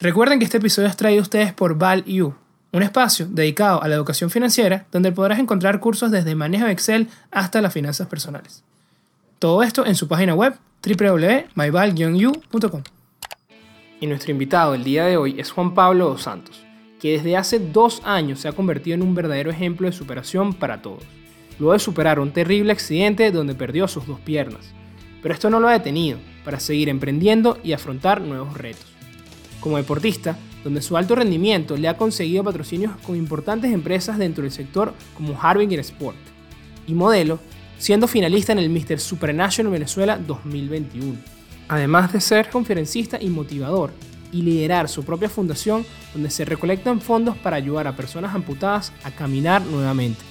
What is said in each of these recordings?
Recuerden que este episodio es traído a ustedes por ValU, un espacio dedicado a la educación financiera donde podrás encontrar cursos desde manejo de Excel hasta las finanzas personales. Todo esto en su página web wwwmyval ucom Y nuestro invitado el día de hoy es Juan Pablo dos Santos, que desde hace dos años se ha convertido en un verdadero ejemplo de superación para todos, luego de superar un terrible accidente donde perdió sus dos piernas. Pero esto no lo ha detenido para seguir emprendiendo y afrontar nuevos retos como deportista, donde su alto rendimiento le ha conseguido patrocinios con importantes empresas dentro del sector como Harbinger Sport, y modelo, siendo finalista en el Mr. Supranational Venezuela 2021. Además de ser conferencista y motivador, y liderar su propia fundación donde se recolectan fondos para ayudar a personas amputadas a caminar nuevamente.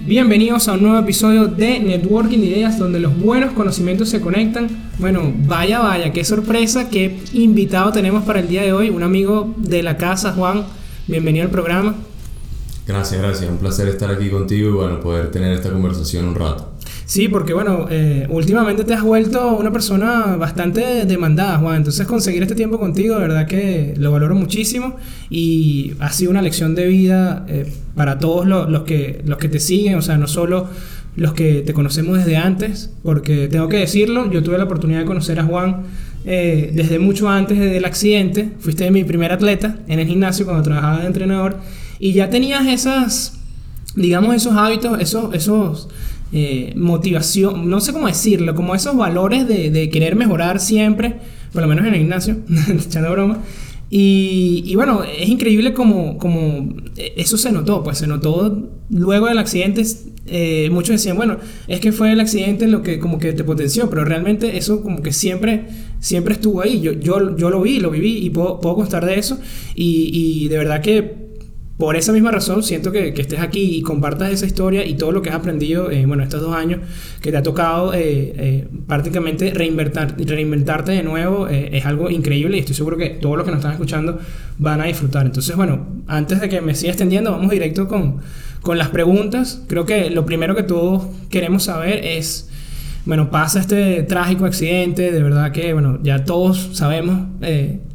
Bienvenidos a un nuevo episodio de Networking Ideas donde los buenos conocimientos se conectan. Bueno, vaya, vaya, qué sorpresa, qué invitado tenemos para el día de hoy. Un amigo de la casa, Juan. Bienvenido al programa. Gracias, gracias. Un placer estar aquí contigo y bueno, poder tener esta conversación un rato. Sí, porque bueno, eh, últimamente te has vuelto una persona bastante demandada, Juan. Entonces conseguir este tiempo contigo, de verdad que lo valoro muchísimo y ha sido una lección de vida eh, para todos los, que, los que te siguen, o sea, no solo los que te conocemos desde antes, porque tengo que decirlo, yo tuve la oportunidad de conocer a Juan eh, desde mucho antes del accidente. Fuiste mi primer atleta en el gimnasio cuando trabajaba de entrenador y ya tenías esas, digamos, esos hábitos, esos... esos eh, motivación, no sé cómo decirlo, como esos valores de, querer mejorar siempre, por lo menos en el gimnasio, echando broma. Y, bueno, es increíble como, como eso se notó, pues se notó luego del accidente. Eh, muchos decían, bueno, es que fue el accidente lo que como que te potenció, pero realmente eso como que siempre, siempre estuvo ahí. Yo, yo, yo lo vi, lo viví y puedo, puedo constar de eso. Y, y de verdad que por esa misma razón, siento que, que, estés aquí y compartas esa historia y todo lo que has aprendido, eh, bueno, estos dos años que te ha tocado eh, eh, prácticamente reinventar, reinventarte de nuevo, es algo increíble y estoy seguro que todos los que nos están escuchando van a disfrutar. Entonces, bueno, antes de que me siga extendiendo, vamos directo con, con las preguntas. Creo que lo primero que todos queremos saber es, bueno, pasa este trágico accidente, de verdad que, bueno, ya todos sabemos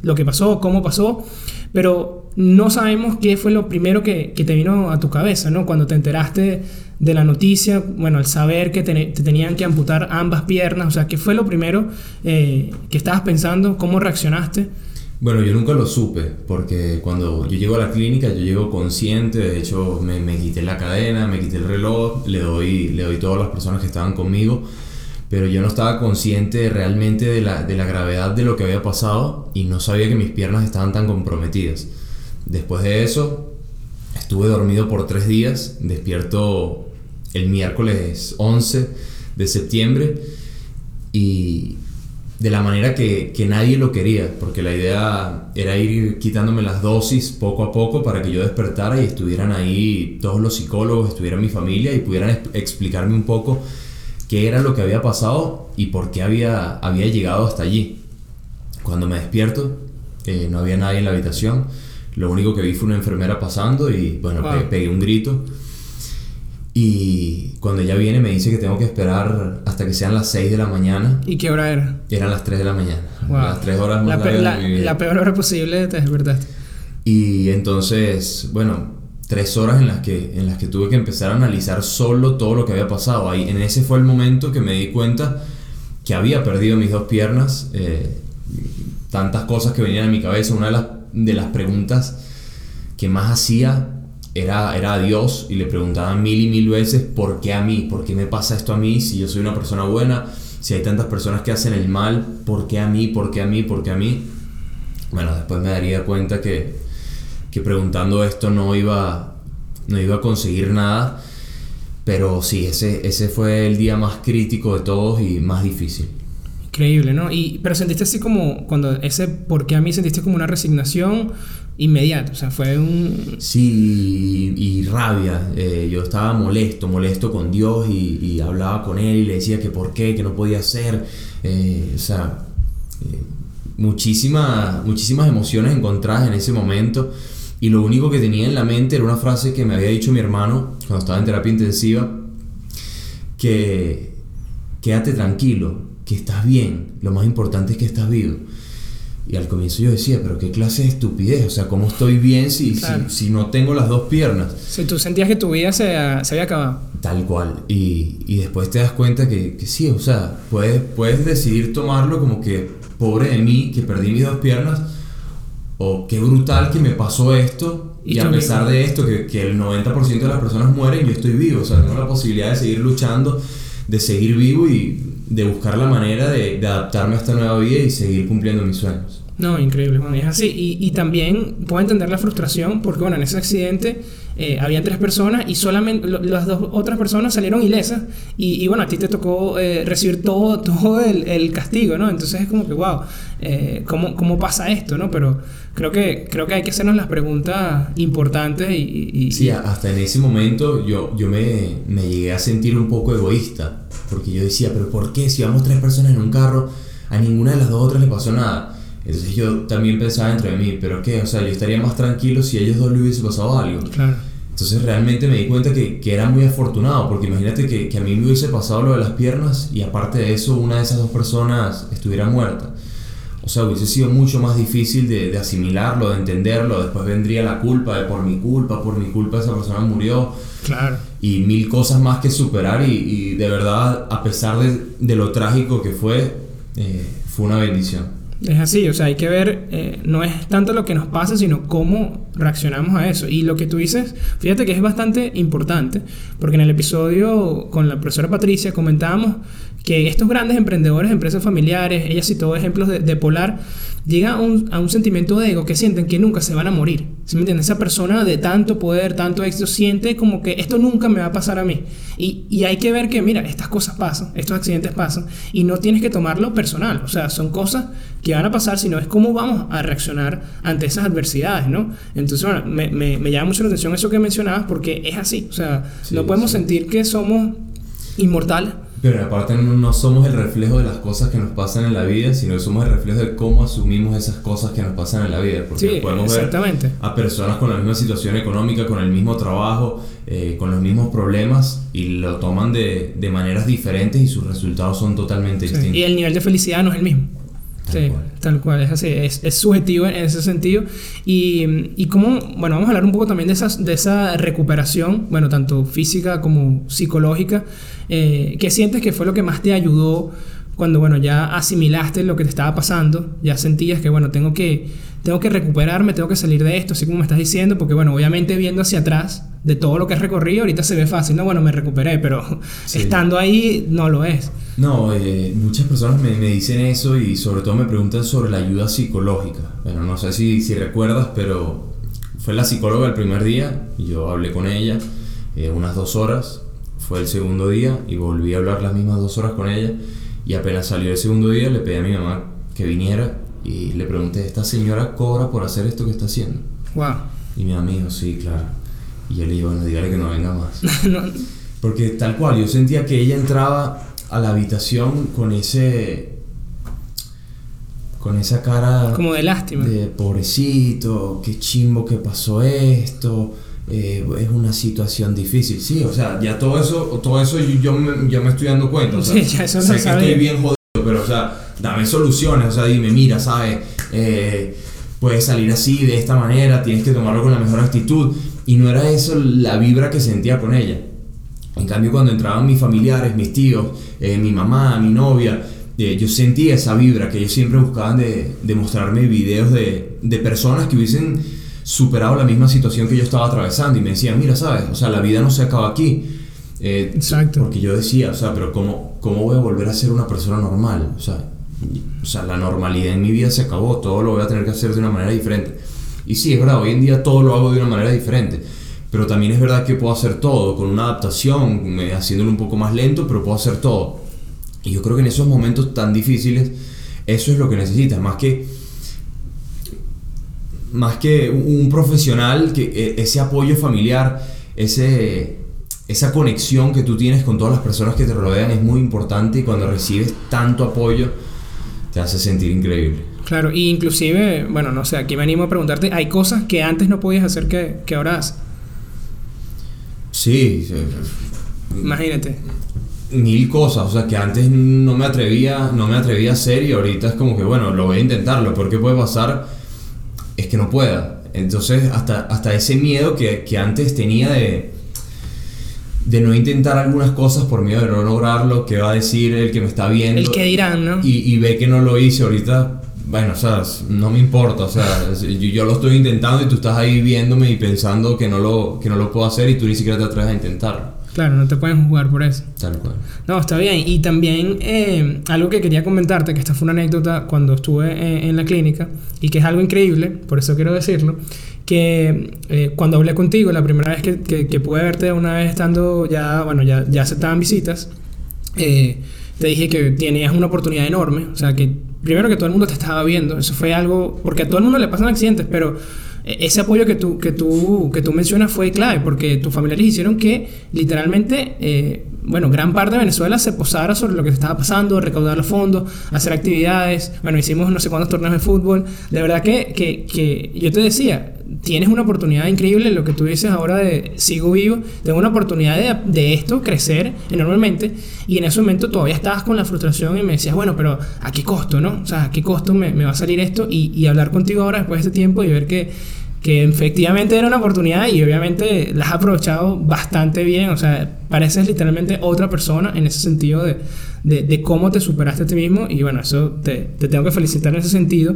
lo que pasó, cómo pasó, pero no sabemos qué fue lo primero que, te vino a tu cabeza, ¿no? Cuando te enteraste de la noticia, bueno, al saber que te, tenían que amputar ambas piernas, o sea, ¿qué fue lo primero eh, que estabas pensando? ¿Cómo reaccionaste? Bueno, yo nunca lo supe, porque cuando yo llego a la clínica, yo llego consciente, de hecho me, me quité la cadena, me quité el reloj, le doy, le doy todas las personas que estaban conmigo, pero yo no estaba consciente realmente de la, de la gravedad de lo que había pasado y no sabía que mis piernas estaban tan comprometidas. Después de eso, estuve dormido por tres días, despierto el miércoles 11 de septiembre. Y de la manera que, nadie lo quería, porque la idea era ir quitándome las dosis poco a poco para que yo despertara y estuvieran ahí todos los psicólogos, estuviera mi familia y pudieran explicarme un poco qué era lo que había pasado y por qué había, había llegado hasta allí. Cuando me despierto, eh, no había nadie en la habitación lo único que vi fue una enfermera pasando y bueno, pegué un grito. Y cuando ella viene me dice que tengo que esperar hasta que sean las 6 de la mañana. ¿Y qué hora era? Eran las 3 de la mañana. Las 3 horas más la, la, peor hora posible te despertaste. Y entonces, bueno, tres horas en las, que, en las que tuve que empezar a analizar solo todo lo que había pasado. Ahí, en ese fue el momento que me di cuenta que había perdido mis dos piernas. Eh, tantas cosas que venían a mi cabeza. Una de las de las preguntas que más hacía era, era a Dios y le preguntaba mil y mil veces por qué a mí, por qué me pasa esto a mí, si yo soy una persona buena, si hay tantas personas que hacen el mal, por qué a mí, por qué a mí, por qué a mí. Bueno, después me daría cuenta que, que preguntando esto no iba, no iba a conseguir nada, pero sí, ese, ese fue el día más crítico de todos y más difícil. Increíble, ¿no? Y, pero sentiste así como, cuando ese, ¿por qué a mí sentiste como una resignación inmediata? O sea, fue un... Sí, y, rabia. Eh, yo estaba molesto, molesto con Dios y, hablaba con Él y le decía que por qué, que no podía ser. Eh, o sea, eh, muchísimas, muchísimas emociones encontradas en ese momento. Y lo único que tenía en la mente era una frase que me había dicho mi hermano cuando estaba en terapia intensiva, que quédate tranquilo, que estás bien, lo más importante es que estás vivo. Y al comienzo yo decía, pero qué clase de estupidez, o sea, ¿cómo estoy bien si, Claro. si, si no tengo las dos piernas? Si tú sentías que tu vida se, se había acabado. Tal cual. Y, y después te das cuenta que, que sí, o sea, puedes, puedes decidir tomarlo como que pobre de mí, que perdí mis dos piernas, o qué brutal que me pasó esto, Y y, a pesar de esto, que, que el 90% de las personas mueren, yo estoy vivo, o sea, tengo la posibilidad de seguir luchando, de seguir vivo y de buscar la manera de, adaptarme a esta nueva vida y seguir cumpliendo mis sueños. No, increíble, es así. Y, y también puedo entender la frustración porque, bueno, en ese accidente eh, habían tres personas y solamente las dos otras personas salieron ilesas y, y, bueno, a ti te tocó eh, recibir todo, todo el, el castigo, ¿no? Entonces es como que, wow, eh, ¿cómo, ¿cómo pasa esto, no? Pero creo que, creo que hay que hacernos las preguntas importantes y... y- Sí, hasta en ese momento yo, yo me, me llegué a sentir un poco egoísta, porque yo decía, pero ¿por qué? Si vamos tres personas en un carro, a ninguna de las dos otras le pasó nada. Entonces yo también pensaba entre mí, pero ¿qué? O sea, yo estaría más tranquilo si a ellos dos le hubiese pasado algo. Claro. Entonces realmente me di cuenta que, que era muy afortunado, porque imagínate que, que a mí me hubiese pasado lo de las piernas y aparte de eso una de esas dos personas estuviera muerta. O sea, hubiese sido mucho más difícil de, de asimilarlo, de entenderlo. Después vendría la culpa de por mi culpa, por mi culpa esa persona murió Claro. y mil cosas más que superar y, y de verdad, a pesar de, de lo trágico que fue, eh, fue una bendición. Es así, o sea, hay que ver, eh, no es tanto lo que nos pasa, sino cómo reaccionamos a eso. Y lo que tú dices, fíjate que es bastante importante, porque en el episodio con la profesora Patricia comentábamos que estos grandes emprendedores, empresas familiares, ella citó ejemplos de, de Polar, llega a un, a un sentimiento de ego que sienten que nunca se van a morir. ¿Sí me entiendes? Esa persona de tanto poder, tanto éxito, siente como que esto nunca me va a pasar a mí. Y, y hay que ver que, mira, estas cosas pasan, estos accidentes pasan, y no tienes que tomarlo personal. O sea, son cosas que van a pasar, sino es cómo vamos a reaccionar ante esas adversidades, ¿no? Bueno, me, me, me llama mucho la atención eso que mencionabas, porque es así. O sea, Sí, no podemos sí. sentir que somos inmortales. Pero aparte no, somos el reflejo de las cosas que nos pasan en la vida, sino que somos el reflejo de cómo asumimos esas cosas que nos pasan en la vida. Porque Sí, podemos ver a personas con la misma situación económica, con el mismo trabajo, eh, con los mismos problemas y lo toman de, de maneras diferentes y sus resultados son totalmente Sí, distintos. Y el nivel de felicidad no es el mismo. Tal sí, cual. tal cual, es así, es, es subjetivo en ese sentido. Y, y cómo, bueno, vamos a hablar un poco también de, esas, de esa recuperación, bueno, tanto física como psicológica. Eh, ¿Qué sientes que fue lo que más te ayudó cuando, bueno, ya asimilaste lo que te estaba pasando? Ya sentías que, bueno, tengo que, tengo que recuperarme, tengo que salir de esto, así como me estás diciendo, porque, bueno, obviamente viendo hacia atrás de todo lo que has recorrido, ahorita se ve fácil, no, bueno, me recuperé, pero Sí. estando ahí no lo es. No, eh, muchas personas me, me dicen eso y sobre todo me preguntan sobre la ayuda psicológica. Bueno, no sé si, si recuerdas, pero fue la psicóloga el primer día y yo hablé con ella eh, unas dos horas. Fue el segundo día y volví a hablar las mismas dos horas con ella. Y apenas salió el segundo día le pedí a mi mamá que viniera y le pregunté, ¿esta señora cobra por hacer esto que está haciendo? Wow. Y mi mamá dijo, sí, claro. Y yo le dije, bueno, dígale que no venga más. No, Porque tal cual, yo sentía que ella entraba a la habitación con ese. con esa cara como de lástima. de pobrecito, qué chimbo que pasó esto, eh, es una situación difícil. Sí, o sea, ya todo eso, todo eso yo, yo me, me estoy dando cuenta. O sea, Sí, ya eso lo sé que sabía. estoy bien jodido, pero o sea, dame soluciones, o sea, dime, mira, ¿sabes? Eh, puedes salir así, de esta manera, tienes que tomarlo con la mejor actitud. Y no era eso la vibra que sentía con ella. En cambio, cuando entraban mis familiares, mis tíos, eh, mi mamá, mi novia, eh, yo sentía esa vibra que ellos siempre buscaban de, de mostrarme videos de, de personas que hubiesen superado la misma situación que yo estaba atravesando y me decían, mira, sabes, o sea, la vida no se acaba aquí. Eh, Exacto. Porque yo decía, o sea, pero ¿cómo, ¿cómo voy a volver a ser una persona normal? O sea, o sea, la normalidad en mi vida se acabó, todo lo voy a tener que hacer de una manera diferente. Y sí, es verdad, hoy en día todo lo hago de una manera diferente. Pero también es verdad que puedo hacer todo, con una adaptación, haciéndolo un poco más lento, pero puedo hacer todo. Y yo creo que en esos momentos tan difíciles, eso es lo que necesitas, más que más que un profesional, que eh, ese apoyo familiar, ese, esa conexión que tú tienes con todas las personas que te rodean es muy importante y cuando recibes tanto apoyo te hace sentir increíble. Claro, y inclusive, bueno, no sé, aquí me animo a preguntarte, hay cosas que antes no podías hacer que, que ahora haces. Sí, sí. Imagínate. mil cosas, o sea, que antes no me atrevía, no me atrevía a hacer y ahorita es como que, bueno, lo voy a intentar, lo peor que puede pasar es que no pueda. Entonces, hasta, hasta ese miedo que, que antes tenía de, de no intentar algunas cosas por miedo de no lograrlo, que va a decir el que me está viendo. El que dirán, ¿no? Y, y ve que no lo hice ahorita, bueno, o sea, no me importa, o sea, yo, yo lo estoy intentando y tú estás ahí viéndome y pensando que no, lo, que no lo puedo hacer y tú ni siquiera te atreves a intentarlo. Claro, no te pueden jugar por eso. Tal cual. No, está bien. Y también eh, algo que quería comentarte, que esta fue una anécdota cuando estuve en, en la clínica y que es algo increíble, por eso quiero decirlo, que eh, cuando hablé contigo, la primera vez que, que, que, pude verte una vez estando ya, bueno, ya, ya aceptaban visitas, eh, te dije que tenías una oportunidad enorme, o sea, que primero que todo el mundo te estaba viendo, eso fue algo, porque a todo el mundo le pasan accidentes, pero ese apoyo que tú, que tú, que tú mencionas fue clave, porque tus familiares hicieron que literalmente, eh, bueno, gran parte de Venezuela se posara sobre lo que estaba pasando, recaudar los fondos, hacer actividades, bueno, hicimos no sé cuántos torneos de fútbol, de verdad que, que, que yo te decía, tienes una oportunidad increíble, lo que tú dices ahora de sigo vivo, tengo una oportunidad de, de, esto, crecer enormemente, y en ese momento todavía estabas con la frustración y me decías, bueno, pero ¿a qué costo, no? O sea, ¿a qué costo me, me va a salir esto? Y, y, hablar contigo ahora después de este tiempo y ver que, que efectivamente era una oportunidad y obviamente la has aprovechado bastante bien, o sea, pareces literalmente otra persona en ese sentido de, de, de cómo te superaste a ti mismo, y bueno, eso te, te tengo que felicitar en ese sentido.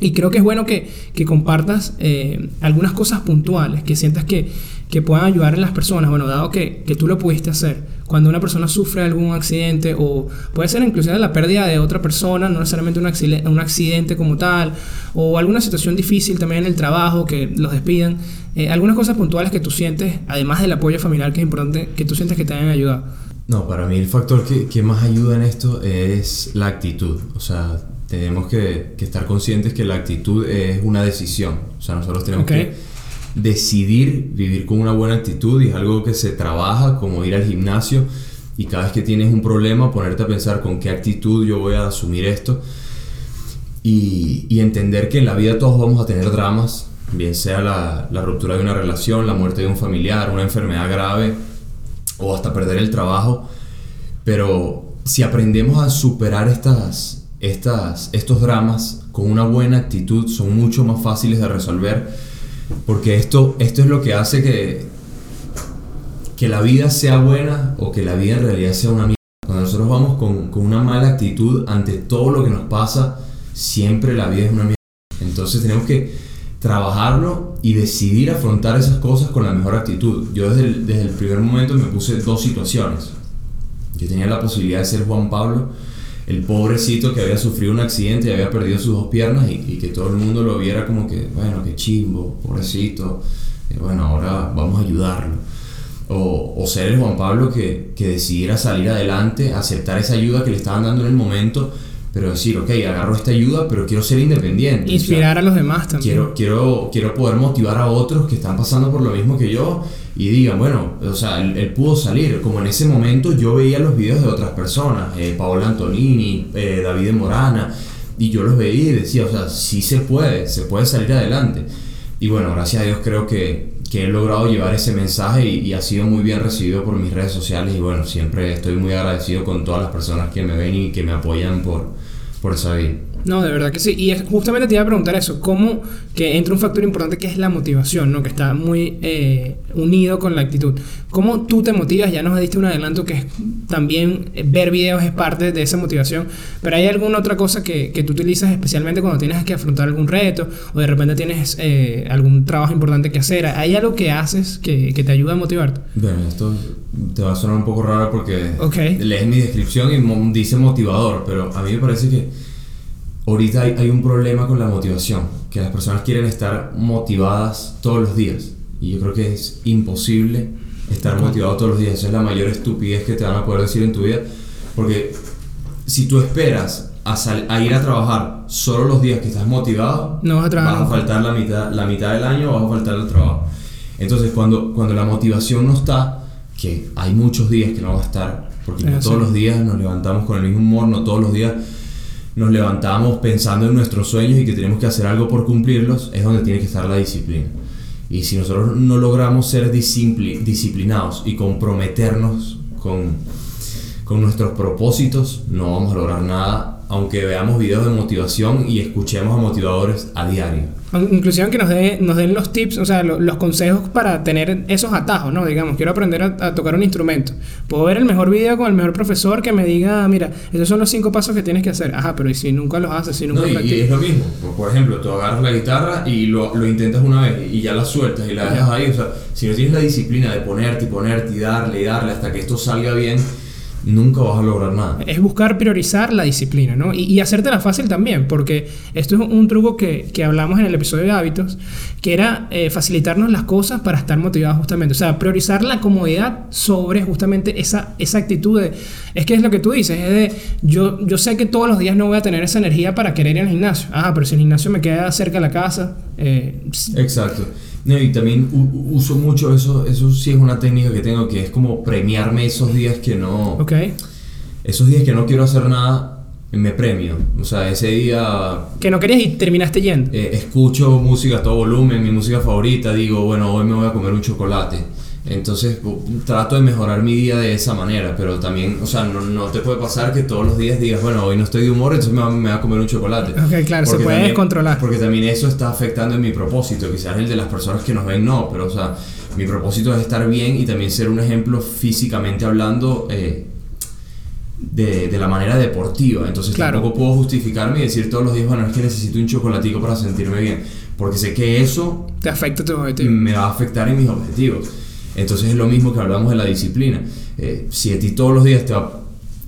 Y creo que es bueno que, que compartas eh, algunas cosas puntuales que sientas que, que, puedan ayudar a las personas. Bueno, dado que, que, tú lo pudiste hacer. Cuando una persona sufre algún accidente o puede ser inclusive la pérdida de otra persona, no necesariamente un accidente, un accidente como tal, o alguna situación difícil también en el trabajo, que los despidan. Eh, algunas cosas puntuales que tú sientes, además del apoyo familiar que es importante, que tú sientes que te hayan ayudado. No, para mí el factor que, que más ayuda en esto es la actitud. O sea, tenemos que, que, estar conscientes que la actitud es una decisión. O sea, nosotros tenemos okay. que decidir vivir con una buena actitud y es algo que se trabaja, como ir al gimnasio y cada vez que tienes un problema ponerte a pensar con qué actitud yo voy a asumir esto y, y entender que en la vida todos vamos a tener dramas, bien sea la, la ruptura de una relación, la muerte de un familiar, una enfermedad grave o hasta perder el trabajo, pero si aprendemos a superar estas estas, estos dramas con una buena actitud son mucho más fáciles de resolver porque esto, esto es lo que hace que, que la vida sea buena o que la vida en realidad sea una mierda. Cuando nosotros vamos con, con una mala actitud ante todo lo que nos pasa, siempre la vida es una mierda. Entonces tenemos que trabajarlo y decidir afrontar esas cosas con la mejor actitud. Yo desde desde el primer momento me puse dos situaciones. Yo tenía la posibilidad de ser Juan Pablo, el pobrecito que había sufrido un accidente y había perdido sus dos piernas y, que todo el mundo lo viera como que, bueno, qué chimbo, pobrecito, eh, bueno, ahora vamos a ayudarlo. O, o, ser el Juan Pablo que, que decidiera salir adelante, aceptar esa ayuda que le estaban dando en el momento, pero decir, ok, agarro esta ayuda, pero quiero ser independiente. Inspirar o sea, a los demás también. Quiero, quiero, quiero poder motivar a otros que están pasando por lo mismo que yo y digan, bueno, o sea, él, él, pudo salir. Como en ese momento yo veía los videos de otras personas, eh, Paola Antonini, eh, David Morana, y yo los veía y decía, o sea, sí se puede, se puede salir adelante. Y bueno, gracias a Dios creo que, que he logrado llevar ese mensaje y, y, ha sido muy bien recibido por mis redes sociales y bueno, siempre estoy muy agradecido con todas las personas que me ven y que me apoyan por, por esa vida. No, de verdad que sí. Y es, justamente te iba a preguntar eso, ¿cómo que entra un factor importante que es la motivación, ¿no? que está muy eh, unido con la actitud? ¿Cómo tú te motivas? Ya nos diste un adelanto que es, también ver videos es parte de esa motivación, pero ¿hay alguna otra cosa que, que tú utilizas especialmente cuando tienes que afrontar algún reto o de repente tienes eh, algún trabajo importante que hacer? ¿Hay algo que haces que, que, te ayuda a motivarte? Bueno, esto te va a sonar un poco raro porque okay. lees mi descripción y dice motivador, pero a mí me parece que ahorita hay, hay, un problema con la motivación, que las personas quieren estar motivadas todos los días. Y yo creo que es imposible estar motivado todos los días. Esa es la mayor estupidez que te van a poder decir en tu vida. Porque si tú esperas a, a ir a trabajar solo los días que estás motivado, no vas a, vas a faltar la mitad, la mitad del año, vas a faltar el trabajo. Entonces, cuando, cuando la motivación no está, que hay muchos días que no va a estar, porque no todos los días nos levantamos con el mismo humor, no todos los días nos levantamos pensando en nuestros sueños y que tenemos que hacer algo por cumplirlos, es donde tiene que estar la disciplina. Y si nosotros no logramos ser disciplinados y comprometernos con, con nuestros propósitos no vamos a lograr nada aunque veamos videos de motivación y escuchemos a motivadores a diario. Inclusive que nos, de, nos den los tips, o sea, los consejos para tener esos atajos, ¿no? Digamos, quiero aprender a, tocar un instrumento. Puedo ver el mejor video con el mejor profesor que me diga, mira, esos son los cinco pasos que tienes que hacer. Ajá, pero ¿y si nunca los haces? Si nunca no, y, es lo mismo. Por ejemplo, tú agarras la guitarra y lo, lo intentas una vez y ya la sueltas y la dejas ahí. O sea, si no tienes la disciplina de ponerte y ponerte y darle y darle hasta que esto salga bien nunca vas a lograr nada. Es buscar priorizar la disciplina, ¿no? Y, y hacértela fácil también, porque esto es un truco que, que hablamos en el episodio de hábitos, que era eh, facilitarnos las cosas para estar motivados justamente. O sea, priorizar la comodidad sobre justamente esa, esa actitud de, es que es lo que tú dices, es de, yo, yo sé que todos los días no voy a tener esa energía para querer ir al gimnasio. Ah, pero si el gimnasio me queda cerca de la casa. Eh, Exacto. No, y también uso mucho eso, eso sí es una técnica que tengo, que es como premiarme esos días que no... Ok. Esos días que no quiero hacer nada, me premio. O sea, ese día... Que no querías y terminaste yendo. Eh, escucho música a todo volumen, mi música favorita, digo, bueno, hoy me voy a comer un chocolate entonces trato de mejorar mi día de esa manera, pero también, o sea, no, no, te puede pasar que todos los días digas, bueno, hoy no estoy de humor, entonces me va, a comer un chocolate. Ok, claro, se puede controlar. Porque también eso está afectando en mi propósito, quizás el de las personas que nos ven no, pero o sea, mi propósito es estar bien y también ser un ejemplo físicamente hablando eh, de, de, la manera deportiva. Entonces tampoco puedo justificarme y decir todos los días, bueno, es que necesito un chocolatico para sentirme bien, porque sé que eso... Te afecta tu objetivo. Me va a afectar en mis objetivos. Entonces es lo mismo que hablamos de la disciplina. Eh, si a ti todos los días te va,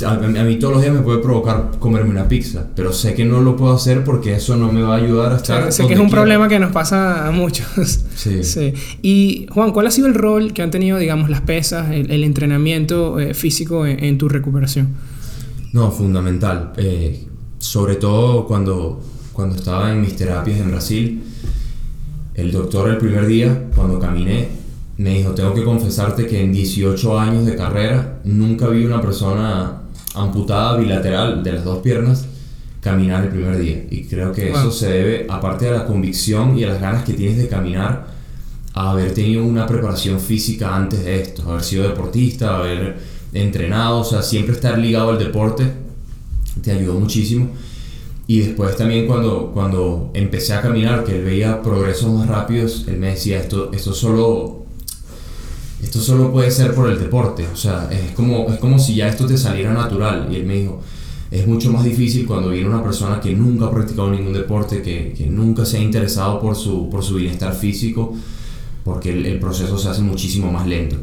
a, mí todos los días me puede provocar comerme una pizza, pero sé que no lo puedo hacer porque eso no me va a ayudar a estar. sé que es un problema que nos pasa a muchos. Sí. sí. Y Juan, ¿cuál ha sido el rol que han tenido, digamos, las pesas, el, entrenamiento eh, físico en, tu recuperación? No, fundamental. Eh, sobre todo cuando, cuando estaba en mis terapias en Brasil, el doctor el primer día, cuando caminé, me dijo, tengo que confesarte que en 18 años de carrera nunca vi una persona amputada bilateral de las dos piernas caminar el primer día. Y creo que eso se debe, aparte de la convicción y a las ganas que tienes de caminar, a haber tenido una preparación física antes de esto, haber sido deportista, haber entrenado, o sea, siempre estar ligado al deporte te ayudó muchísimo. Y después también cuando, cuando empecé a caminar, que él veía progresos más rápidos, él me decía, esto, esto solo esto solo puede ser por el deporte, o sea, es como, es como si ya esto te saliera natural. Y él me dijo, es mucho más difícil cuando viene una persona que nunca ha practicado ningún deporte, que, que nunca se ha interesado por su, por su bienestar físico, porque el, proceso se hace muchísimo más lento.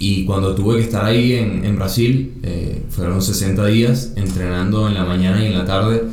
Y cuando tuve que estar ahí en, en Brasil, eh, fueron 60 días entrenando en la mañana y en la tarde,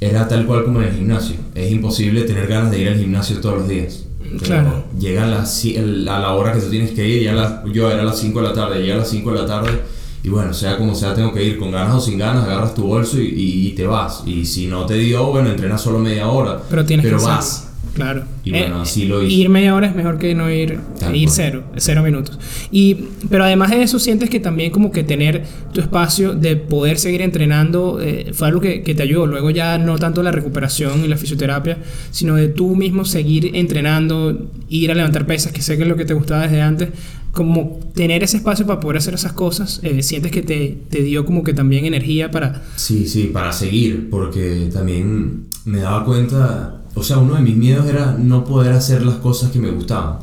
era tal cual como en el gimnasio. Es imposible tener ganas de ir al gimnasio todos los días claro. Llega a la, a la hora que tú tienes que ir, ya yo era a las 5 de la tarde, llega a las 5 de la tarde y bueno, sea como sea, tengo que ir con ganas o sin ganas, agarras tu bolso y, y, te vas. Y si no te dio, bueno, entrenas solo media hora. Pero tienes pero que vas. Claro. Y bueno, eh, así lo hice. Ir media hora es mejor que no ir, ir cero, cero minutos. Y, pero además de eso, sientes que también como que tener tu espacio de poder seguir entrenando eh, fue algo que, que, te ayudó. Luego ya no tanto la recuperación y la fisioterapia, sino de tú mismo seguir entrenando, ir a levantar pesas, que sé que es lo que te gustaba desde antes. Como tener ese espacio para poder hacer esas cosas, eh, sientes que te, te dio como que también energía para... Sí, sí, para seguir, porque también me daba cuenta o sea, uno de mis miedos era no poder hacer las cosas que me gustaban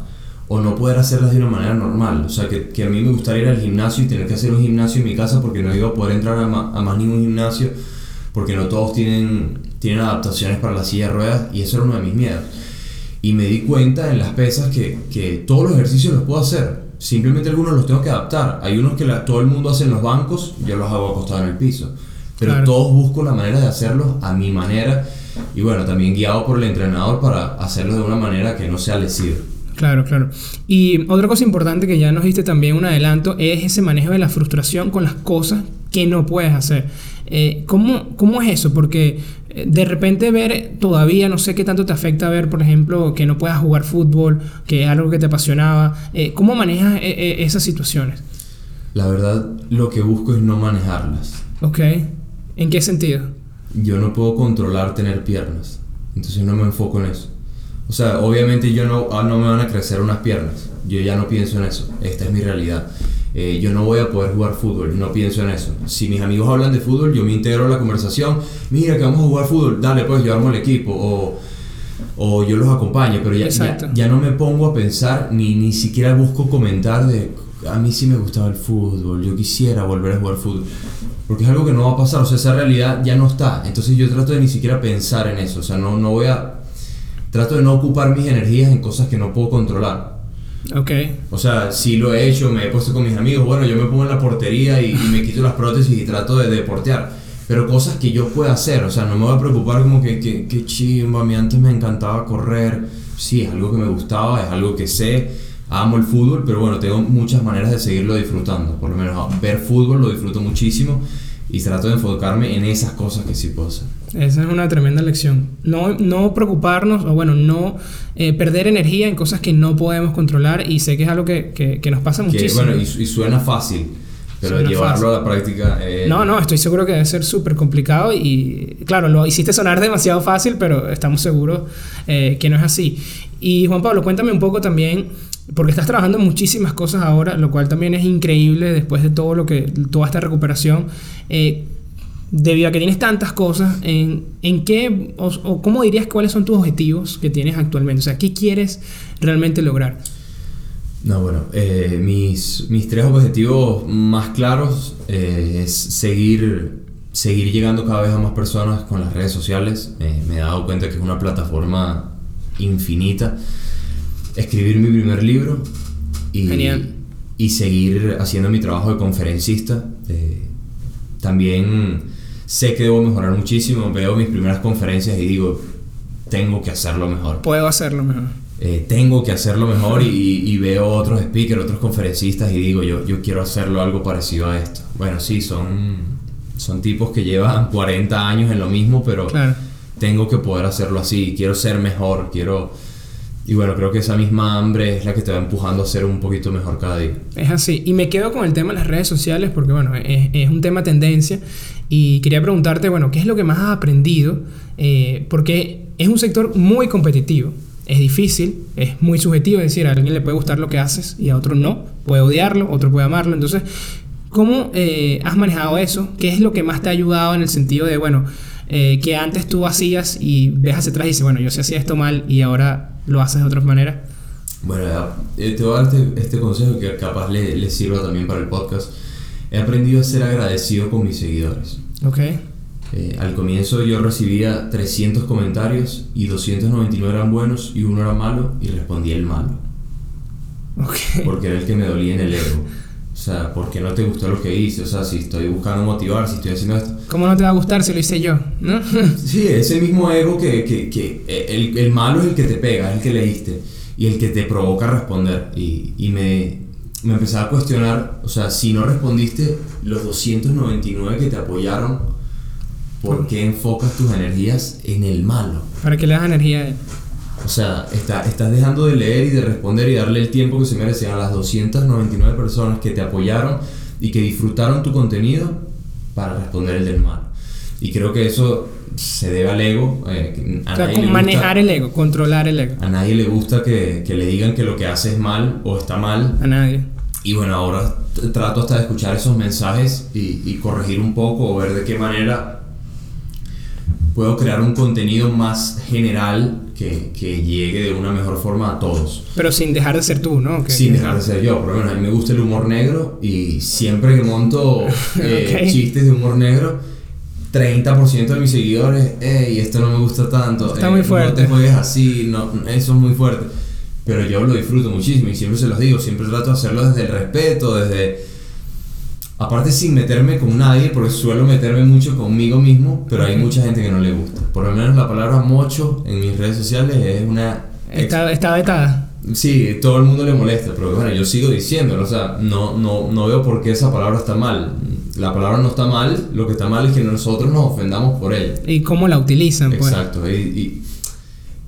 o no poder hacerlas de una manera normal. O sea, que, que, a mí me gustaría ir al gimnasio y tener que hacer un gimnasio en mi casa porque no iba a poder entrar a, a más ningún gimnasio porque no todos tienen, tienen adaptaciones para la silla de ruedas y eso era uno de mis miedos. Y me di cuenta en las pesas que, que todos los ejercicios los puedo hacer. Simplemente algunos los tengo que adaptar. Hay unos que todo el mundo hace en los bancos, yo los hago acostados en el piso. Pero todos busco la manera de hacerlos a mi manera y bueno, también guiado por el entrenador para hacerlo de una manera que no sea lesiva. Claro, claro. Y otra cosa importante que ya nos diste también un adelanto es ese manejo de la frustración con las cosas que no puedes hacer. Eh, ¿cómo, ¿Cómo es eso? Porque eh, de repente ver todavía, no sé qué tanto te afecta ver, por ejemplo, que no puedas jugar fútbol, que es algo que te apasionaba. Eh, ¿Cómo manejas esas situaciones? La verdad, lo que busco es no manejarlas. Ok. ¿En qué sentido? Yo no puedo controlar tener piernas. Entonces no me enfoco en eso. O sea, obviamente yo no, ah, no me van a crecer unas piernas. Yo ya no pienso en eso. Esta es mi realidad. eh, yo no voy a poder jugar fútbol, no pienso en eso. Si mis amigos hablan de fútbol, yo me integro a la conversación, mira que vamos a jugar fútbol, dale pues yo armo el equipo, o, o yo los acompaño, pero ya, ya, ya no me pongo a pensar, ni, ni siquiera busco comentar de, a mí sí me gustaba el fútbol, yo quisiera volver a jugar fútbol. Porque es algo que no va a pasar, o sea, esa realidad ya no está. Entonces yo trato de ni siquiera pensar en eso, o sea, no, no voy a... Trato de no ocupar mis energías en cosas que no puedo controlar. Ok. O sea, sí lo he hecho, me he puesto con mis amigos, bueno, yo me pongo en la portería y, y me quito las prótesis y trato de deportear. Pero cosas que yo pueda hacer, o sea, no me voy a preocupar como que, que, que chimba, a mí antes me encantaba correr. Sí, es algo que me gustaba, es algo que sé, amo el fútbol, pero bueno, tengo muchas maneras de seguirlo disfrutando. Por lo menos ver fútbol lo disfruto muchísimo y trato de enfocarme en esas cosas que sí puedo hacer. Esa es una tremenda lección. No, no preocuparnos, o bueno, no eh, perder energía en cosas que no podemos controlar. Y sé que es algo que, que, que nos pasa Que, muchísimo. bueno, y, y suena fácil, pero llevarlo a la práctica... eh, No, no, estoy seguro que debe ser súper complicado y claro, lo hiciste sonar demasiado fácil, pero estamos seguros eh, que no es así. Y Juan Pablo, cuéntame un poco también, porque estás trabajando en muchísimas cosas ahora, lo cual también es increíble después de todo lo que, toda esta recuperación. Eh, debido a que tienes tantas cosas, ¿en, en qué o, o cómo dirías cuáles son tus objetivos que tienes actualmente? O sea, ¿qué quieres realmente lograr? No, bueno, eh, mis, mis tres objetivos más claros eh, es seguir, seguir llegando cada vez a más personas con las redes sociales. Eh, me he dado cuenta que es una plataforma infinita. Escribir mi primer libro y, Genial. y seguir haciendo mi trabajo de conferencista. Eh, también sé que debo mejorar muchísimo. Veo mis primeras conferencias y digo, tengo que hacerlo mejor. Puedo hacerlo mejor. Eh, tengo que hacerlo mejor y, y veo otros speakers, otros conferencistas y digo, yo, yo quiero hacerlo algo parecido a esto. Bueno, sí, son, son tipos que llevan 40 años en lo mismo, pero Claro. tengo que poder hacerlo así, quiero ser mejor, quiero... Y bueno, creo que esa misma hambre es la que te va empujando a ser un poquito mejor cada día. Es así. Y me quedo con el tema de las redes sociales porque, bueno, es, es un tema tendencia. Y quería preguntarte, bueno, ¿qué es lo que más has aprendido? Eh, porque es un sector muy competitivo. Es difícil, es muy subjetivo. Es decir, a alguien le puede gustar lo que haces y a otro no. Puede odiarlo, otro puede amarlo. Entonces, ¿cómo eh, has manejado eso? ¿Qué es lo que más te ha ayudado en el sentido de, bueno, eh, que antes tú hacías y ves hacia atrás y dices, bueno, yo sí hacía esto mal y ahora lo haces de otra manera? Bueno, eh, te voy a dar este, este consejo que capaz le, le sirva también para el podcast. He aprendido a ser agradecido con mis seguidores. Ok. Eh, al comienzo yo recibía 300 comentarios y 299 eran buenos y uno era malo y respondí el malo. Ok. Porque era el que me dolía en el ego. O sea, porque no te gustó lo que hice. O sea, si estoy buscando motivar, si estoy haciendo esto. ¿Cómo no te va a gustar si lo hice yo? ¿No? Sí, ese mismo ego que, que, que eh, el, el malo es el que te pega, es el que leíste y el que te provoca responder. Y, y me, me empezaba a cuestionar, o sea, si no respondiste los 299 que te apoyaron, ¿por qué enfocas tus energías en el malo? Para que le das energía a él. O sea, está, estás dejando de leer y de responder y darle el tiempo que se merecen a las 299 personas que te apoyaron y que disfrutaron tu contenido para responder el del mal. Y creo que eso se debe al ego. eh, a O sea, nadie con le gusta- manejar el ego, controlar el ego. A nadie le gusta que, que le digan que lo que hace es mal o está mal. A nadie. Y bueno, ahora trato hasta de escuchar esos mensajes y, y corregir un poco o ver de qué manera puedo crear un contenido más general que, que llegue de una mejor forma a todos. Pero sin dejar de ser tú, ¿no? Sin dejar de ser yo, por lo menos a mí me gusta el humor negro y siempre que monto eh, Ok. chistes de humor negro, 30% de mis seguidores, y esto no me gusta tanto, Está eh, muy fuerte. no te juegues así, no, eso es muy fuerte. Pero yo lo disfruto muchísimo y siempre se los digo, siempre trato de hacerlo desde el respeto, desde... Aparte sin meterme con nadie, porque suelo meterme mucho conmigo mismo, pero hay mucha gente que no le gusta. Por lo menos la palabra mocho en mis redes sociales es una... Está, está vetada. Sí, todo el mundo le molesta, pero bueno, yo sigo diciéndolo, o sea, no, no, no veo por qué esa palabra está mal. La palabra no está mal, lo que está mal es que nosotros nos ofendamos por ella. Y cómo la utilizan, pues. Exacto, y, y,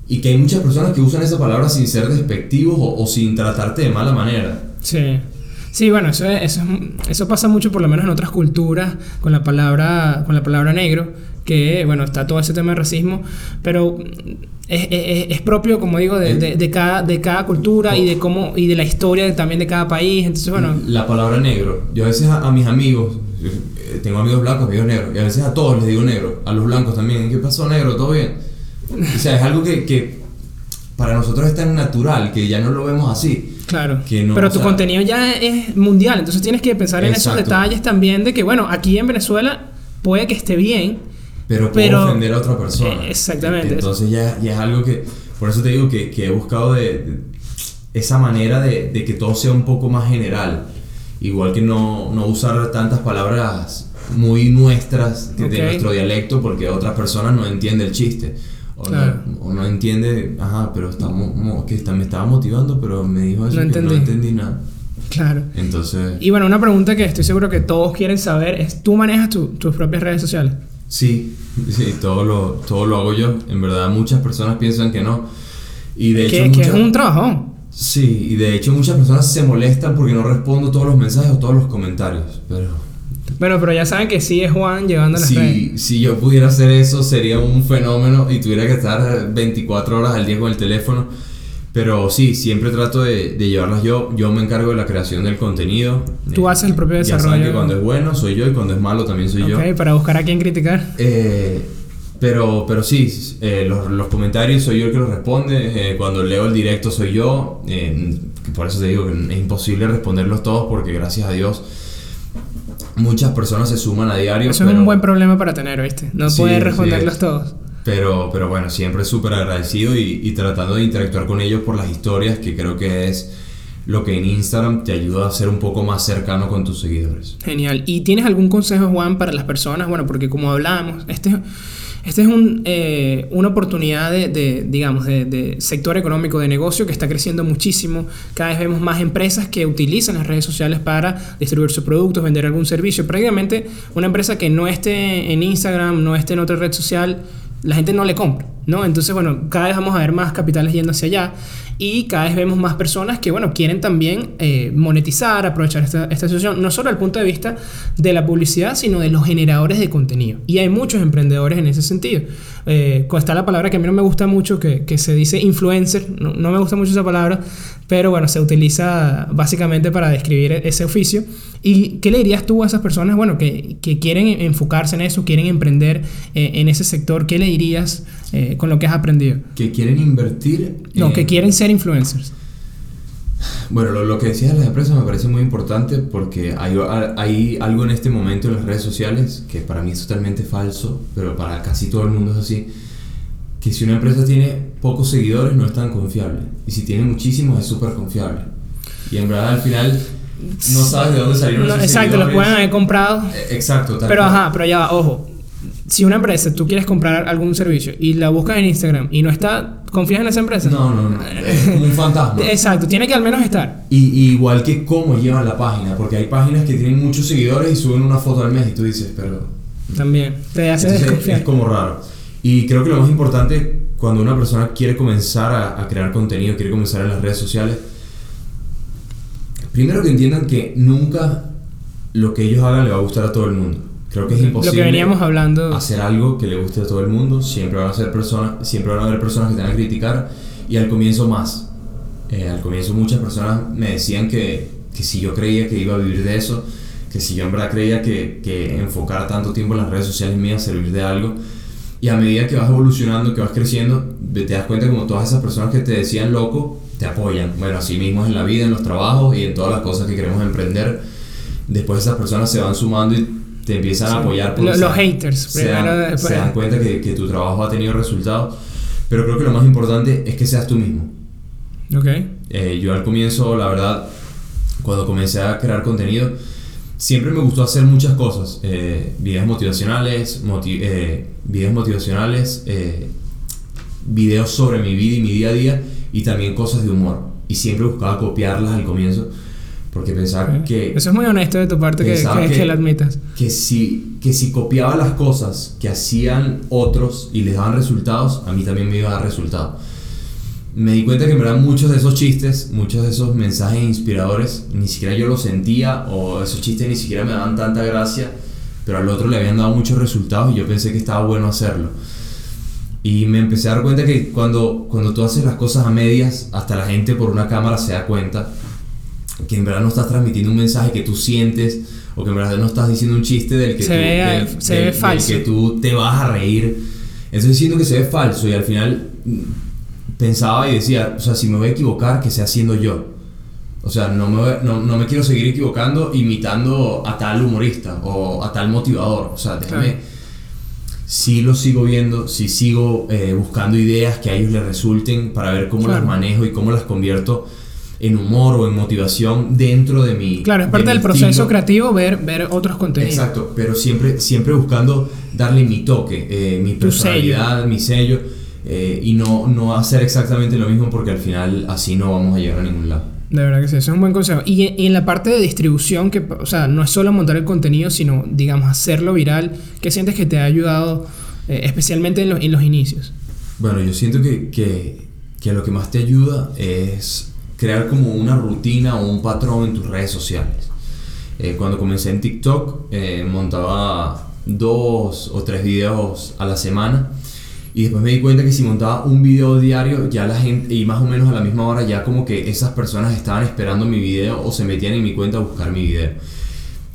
y que hay muchas personas que usan esa palabra sin ser despectivos o, o sin tratarte de mala manera. Sí. Sí, bueno, eso, es- eso, es- eso pasa mucho, por lo menos en otras culturas, con la palabra, con la palabra negro, que, bueno, está todo ese tema de racismo, pero es, es- es propio, como digo, de, de- de cada, de cada cultura y de cómo y de la historia también de cada país. Entonces, bueno, La palabra negro. Yo a veces a, a mis amigos, eh, tengo amigos blancos, amigos negros, y a veces a todos les digo negro, a los blancos también. ¿Qué pasó, negro? ¿Todo bien? O sea, es algo que, que para nosotros es tan natural que ya no lo vemos así. Claro. que no, pero o tu sea- contenido ya es mundial, entonces tienes que pensar en esos Exacto. detalles también de que, bueno, aquí en Venezuela puede que esté bien, Pero puedo Pero- ofender a otra persona. Eh, exactamente. Entonces ya, ya es algo que... Por eso te digo que, que he buscado de, de esa manera de, de que todo sea un poco más general. Igual que no, no usar tantas palabras muy nuestras que Ok. de nuestro dialecto porque otras personas no entienden el chiste. O, Claro. no, o no entiende, ajá, pero estamos, mo- que está, me estaba motivando, pero me dijo eso No que entendí. no entendí nada. claro. Entonces, Y bueno, una pregunta que estoy seguro que todos quieren saber es, ¿tú manejas tu- tus propias redes sociales? Sí, sí, todo lo, todo lo hago yo. En verdad, muchas personas piensan que no. Y de que, hecho, que muchas- es un trabajón. Sí, y de hecho muchas personas se molestan porque no respondo todos los mensajes o todos los comentarios. Pero Bueno, pero ya saben que sí es Juan llevando las redes. si, si yo pudiera hacer eso sería un fenómeno y tuviera que estar 24 horas al día con el teléfono. Pero sí, siempre trato de, de llevarlas yo. Yo me encargo de la creación del contenido. Tú Eh, haces el propio Ya saben desarrollo. que cuando es bueno soy yo y cuando es malo también soy yo. Ok, para buscar a quién criticar. Eh, pero, pero sí, eh, los, los comentarios soy yo el que los responde. eh, cuando leo el directo soy yo. eh, por eso te digo que es imposible responderlos todos porque gracias a Dios muchas personas se suman a diario. Eso es pero- un buen problema para tener, ¿viste? No Sí, puedes sí responderlos es. todos. Pero, pero bueno, siempre súper agradecido y, y tratando de interactuar con ellos por las historias, que creo que es lo que en Instagram te ayuda a ser un poco más cercano con tus seguidores. Genial. ¿Y tienes algún consejo, Juan, para las personas? Bueno, porque como hablábamos, este, este es un, eh, una oportunidad de, digamos, de, de sector económico, de negocio que está creciendo muchísimo. Cada vez vemos más empresas que utilizan las redes sociales para distribuir sus productos, vender algún servicio. Prácticamente una empresa que no esté en Instagram, no esté en otra red social, la gente no le compra, ¿no? Entonces, bueno, cada vez vamos a ver más capitales yendo hacia allá y cada vez vemos más personas que, bueno, quieren también eh, monetizar, aprovechar esta, esta situación, no solo el punto de vista de la publicidad, sino de los generadores de contenido. Y hay muchos emprendedores en ese sentido. Eh, está la palabra que a mí no me gusta mucho, que, que se dice influencer, no, no me gusta mucho esa palabra, pero bueno, se utiliza básicamente para describir ese oficio. ¿Y qué le dirías tú a esas personas, bueno, que, que quieren enfocarse en eso, quieren emprender eh, en ese sector? ¿Qué le dirías eh, con lo que has aprendido? Que quieren invertir. No, en- que quieren ser influencers. Bueno, lo, lo que decías de las empresas me parece muy importante porque hay, hay algo en este momento en las redes sociales que para mí es totalmente falso, pero para casi todo el mundo es así, que si una empresa tiene pocos seguidores no es tan confiable y si tiene muchísimos es súper confiable. Y en verdad al final no sabes de dónde salieron esos exacto, los seguidores. pueden haber comprado. Eh, Exacto, tal Pero cual. ajá, pero ya va, ojo. Si una empresa, tú quieres comprar algún servicio y la buscas en Instagram y no está, ¿confías en esa empresa? No, no, no, es un fantasma. Exacto, tiene que al menos estar. Y, y igual que cómo llevan la página, porque hay páginas que tienen muchos seguidores y suben una foto al mes y tú dices, pero También. Te hace Entonces, desconfiar. es como raro. Y creo que lo más importante cuando una persona quiere comenzar a, a crear contenido, quiere comenzar en las redes sociales, primero que entiendan que nunca lo que ellos hagan le va a gustar a todo el mundo. Creo que es imposible Lo que veníamos hablando. hacer algo que le guste a todo el mundo. Siempre van a ser personas, siempre van a haber personas que te van a criticar y al comienzo más. Eh, al comienzo muchas personas me decían que, que si yo creía que iba a vivir de eso, que si yo en verdad creía que, que enfocar tanto tiempo en las redes sociales me iba a servir de algo. Y a medida que vas evolucionando, que vas creciendo, te das cuenta como todas esas personas que te decían loco, te apoyan. Bueno, así mismo en la vida, en los trabajos y en todas las cosas que queremos emprender. Después esas personas se van sumando y te empiezan a apoyar. porque Lo- se- los haters, se primero, dan, después. se dan cuenta que, que tu trabajo ha tenido resultados. Pero creo que lo más importante es que seas tú mismo. Ok. Eh, yo al comienzo, la verdad, cuando comencé a crear contenido, siempre me gustó hacer muchas cosas. Eh, videos motivacionales, moti- eh, videos motivacionales, eh, videos sobre mi vida y mi día a día y también cosas de humor. Y siempre buscaba copiarlas al comienzo porque pensaba que Eso es muy honesto de tu parte que, que, que- que lo admitas. que si, que si copiaba las cosas que hacían otros y les daban resultados, a mí también me iba a dar resultados. me di cuenta que en verdad muchos de esos chistes, muchos de esos mensajes inspiradores, ni siquiera yo los sentía o esos chistes ni siquiera me daban tanta gracia, pero al otro le habían dado muchos resultados y yo pensé que estaba bueno hacerlo. Y me empecé a dar cuenta que cuando, cuando tú haces las cosas a medias, hasta la gente por una cámara se da cuenta que en verdad no estás transmitiendo un mensaje que tú sientes o que en verdad no estás diciendo un chiste del que, Se tú, ve- del- se del- ve del falso. que tú te vas a reír. Entonces siento que se ve falso y al final mm, pensaba y decía, o sea, si me voy a equivocar, que sea siendo yo. O sea, no me, no, no me quiero seguir equivocando imitando a tal humorista o a tal motivador. O sea, déjame... Claro. Sí lo sigo viendo, sí sigo eh, buscando ideas que a ellos les resulten para ver cómo Claro. las manejo y cómo las convierto en humor o en motivación dentro de mi Claro, es parte del proceso estilo. creativo ver, ver otros contenidos. Exacto, pero siempre, siempre buscando darle mi toque, eh, mi personalidad, mi sello, eh, y no, no hacer exactamente lo mismo porque al final así no vamos a llegar a ningún lado. De verdad que sí, eso es un buen consejo. Y, y en la parte de distribución, que, o sea, no es solo montar el contenido, sino, digamos, hacerlo viral, ¿qué sientes que te ha ayudado, eh, especialmente en, los- en los inicios? Bueno, yo siento que, que, que lo que más te ayuda es crear como una rutina o un patrón en tus redes sociales. Eh, cuando comencé en TikTok, eh, montaba dos o tres videos a la semana. Y después me di cuenta que si montaba un video diario, ya la gente, y más o menos a la misma hora, ya como que esas personas estaban esperando mi video o se metían en mi cuenta a buscar mi video.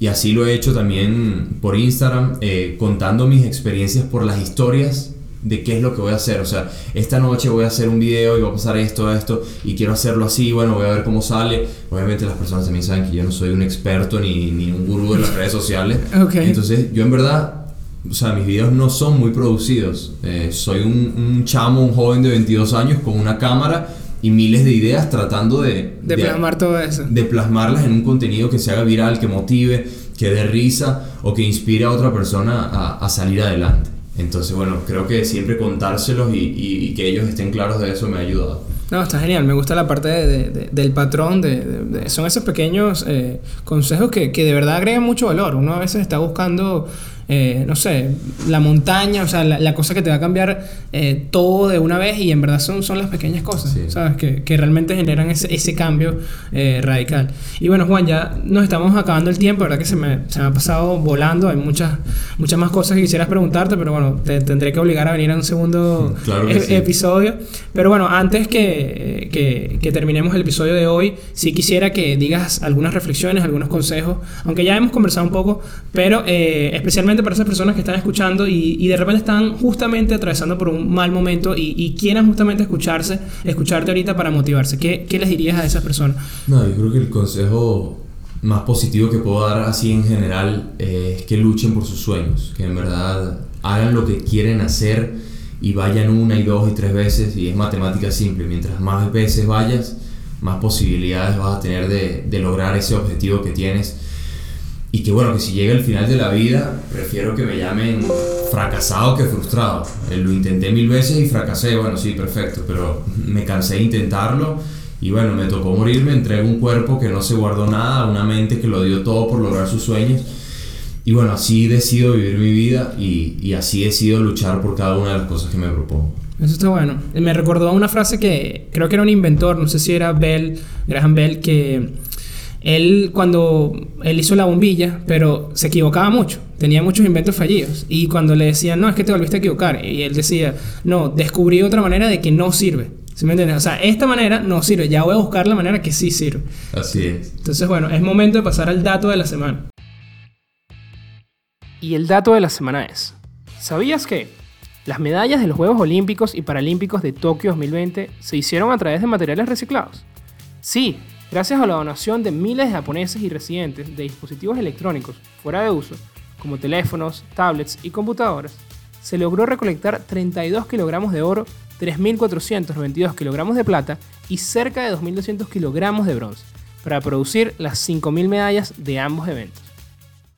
Y así lo he hecho también por Instagram, eh, contando mis experiencias por las historias de qué es lo que voy a hacer. O sea, esta noche voy a hacer un video y va a pasar esto, esto, y quiero hacerlo así, bueno, voy a ver cómo sale. Obviamente las personas también saben que yo no soy un experto ni, ni un gurú de las redes sociales. Ok. Entonces, yo en verdad, o sea, mis videos no son muy producidos. Eh, soy un, un chamo, un joven de 22 años con una cámara y miles de ideas tratando de... De plasmar todo eso. de plasmarlas en un contenido que se haga viral, que motive, que dé risa o que inspire a otra persona a, a salir adelante. Entonces, bueno, creo que siempre contárselos y, y- y que ellos estén claros de eso me ha ayudado. No, está genial. Me gusta la parte de- de- de- del patrón. De- son esos pequeños eh, consejos que, que de verdad agregan mucho valor. Uno a veces está buscando, eh, no sé, la montaña, o sea, la, la cosa que te va a cambiar eh, todo de una vez y en verdad son, son las pequeñas cosas, Sí. ¿sabes? Que, que realmente generan ese, ese cambio eh, radical. Y bueno, Juan, ya nos estamos acabando el tiempo, ¿verdad? Que se me, se me ha pasado volando. Hay muchas, muchas más cosas que quisieras preguntarte, pero bueno, te tendré que obligar a venir a un segundo Claro e- sí. episodio. Pero bueno, antes que, que, que terminemos el episodio de hoy, sí quisiera que digas algunas reflexiones, algunos consejos, aunque ya hemos conversado un poco, pero eh, especialmente para esas personas que están escuchando y, de repente están justamente atravesando por un mal momento y, y quieran justamente escucharse, escucharte ahorita para motivarse. ¿Qué, qué les dirías a esas personas? No, yo creo que el consejo más positivo que puedo dar así en general eh, es que luchen por sus sueños, que en verdad hagan lo que quieren hacer y vayan una y dos y tres veces y es matemática simple, mientras más veces vayas, más posibilidades vas a tener de, de lograr ese objetivo que tienes y que bueno, que si llega el final de la vida, prefiero que me llamen fracasado que frustrado. Eh, lo intenté mil veces y fracasé, bueno, sí, perfecto, pero me cansé de intentarlo y bueno, me tocó morir, me entregué un cuerpo que no se guardó nada, una mente que lo dio todo por lograr sus sueños. Y bueno, así decido vivir mi vida y, y así decido luchar por cada una de las cosas que me propongo. Eso está bueno. Me recordó una frase que creo que era un inventor, no sé si era Bell, Graham Bell, que él cuando él hizo la bombilla, pero se equivocaba mucho, tenía muchos inventos fallidos. Y cuando le decían, no, es que te volviste a equivocar, y él decía, no, descubrí otra manera de que no sirve. ¿Sí me entiendes? O sea, esta manera no sirve, ya voy a buscar la manera que sí sirve. Así es. Entonces, bueno, es momento de pasar al dato de la semana. Y el dato de la semana es, ¿sabías que las medallas de los Juegos Olímpicos y Paralímpicos de Tokio 2020 se hicieron a través de materiales reciclados? Sí, gracias a la donación de miles de japoneses y residentes de dispositivos electrónicos fuera de uso, como teléfonos, tablets y computadoras, se logró recolectar 32 kilogramos de oro, 3.492 kilogramos de plata y cerca de 2.200 kilogramos de bronce, para producir las 5.000 medallas de ambos eventos.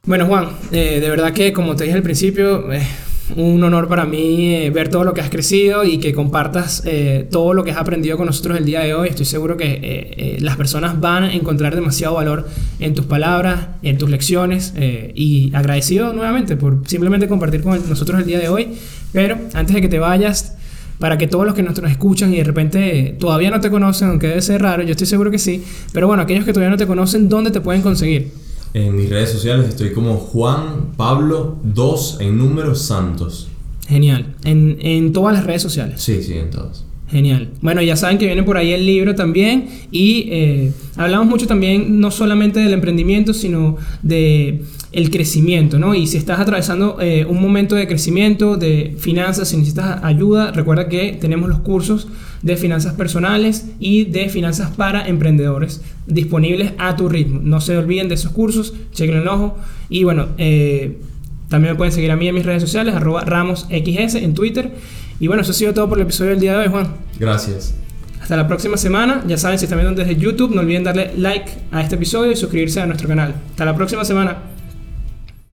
Bueno, Juan, eh, de verdad que como te dije al principio, es un honor para mí eh, ver todo lo que has crecido y que compartas eh, todo lo que has aprendido con nosotros el día de hoy. Estoy seguro que eh, las personas van a encontrar demasiado valor en tus palabras, en tus lecciones y agradecido nuevamente por simplemente compartir con nosotros el día de hoy. Pero antes de que te vayas, para que todos los que nos escuchan y de repente todavía no te conocen, aunque debe ser raro, yo estoy seguro que sí, pero bueno, aquellos que todavía no te conocen, ¿dónde te pueden conseguir? En mis redes sociales estoy como Juan Pablo 2 en números santos. Genial. En, en todas las redes sociales. Sí, sí, en todas. Genial. Bueno, ya saben que viene por ahí el libro también y eh, hablamos mucho también no solamente del emprendimiento, sino de el crecimiento, ¿no? Y si estás atravesando eh, un momento de crecimiento, de finanzas, si necesitas ayuda, recuerda que tenemos los cursos de finanzas personales y de finanzas para emprendedores disponibles a tu ritmo. No se olviden de esos cursos, chequen el ojo y bueno, eh, también me pueden seguir a mí en mis redes sociales, arroba ramosxs en Twitter. Y bueno, eso ha sido todo por el episodio del día de hoy, Juan. Gracias. Hasta la próxima semana. Ya saben, si están viendo desde YouTube, no olviden darle like a este episodio y suscribirse a nuestro canal. Hasta la próxima semana.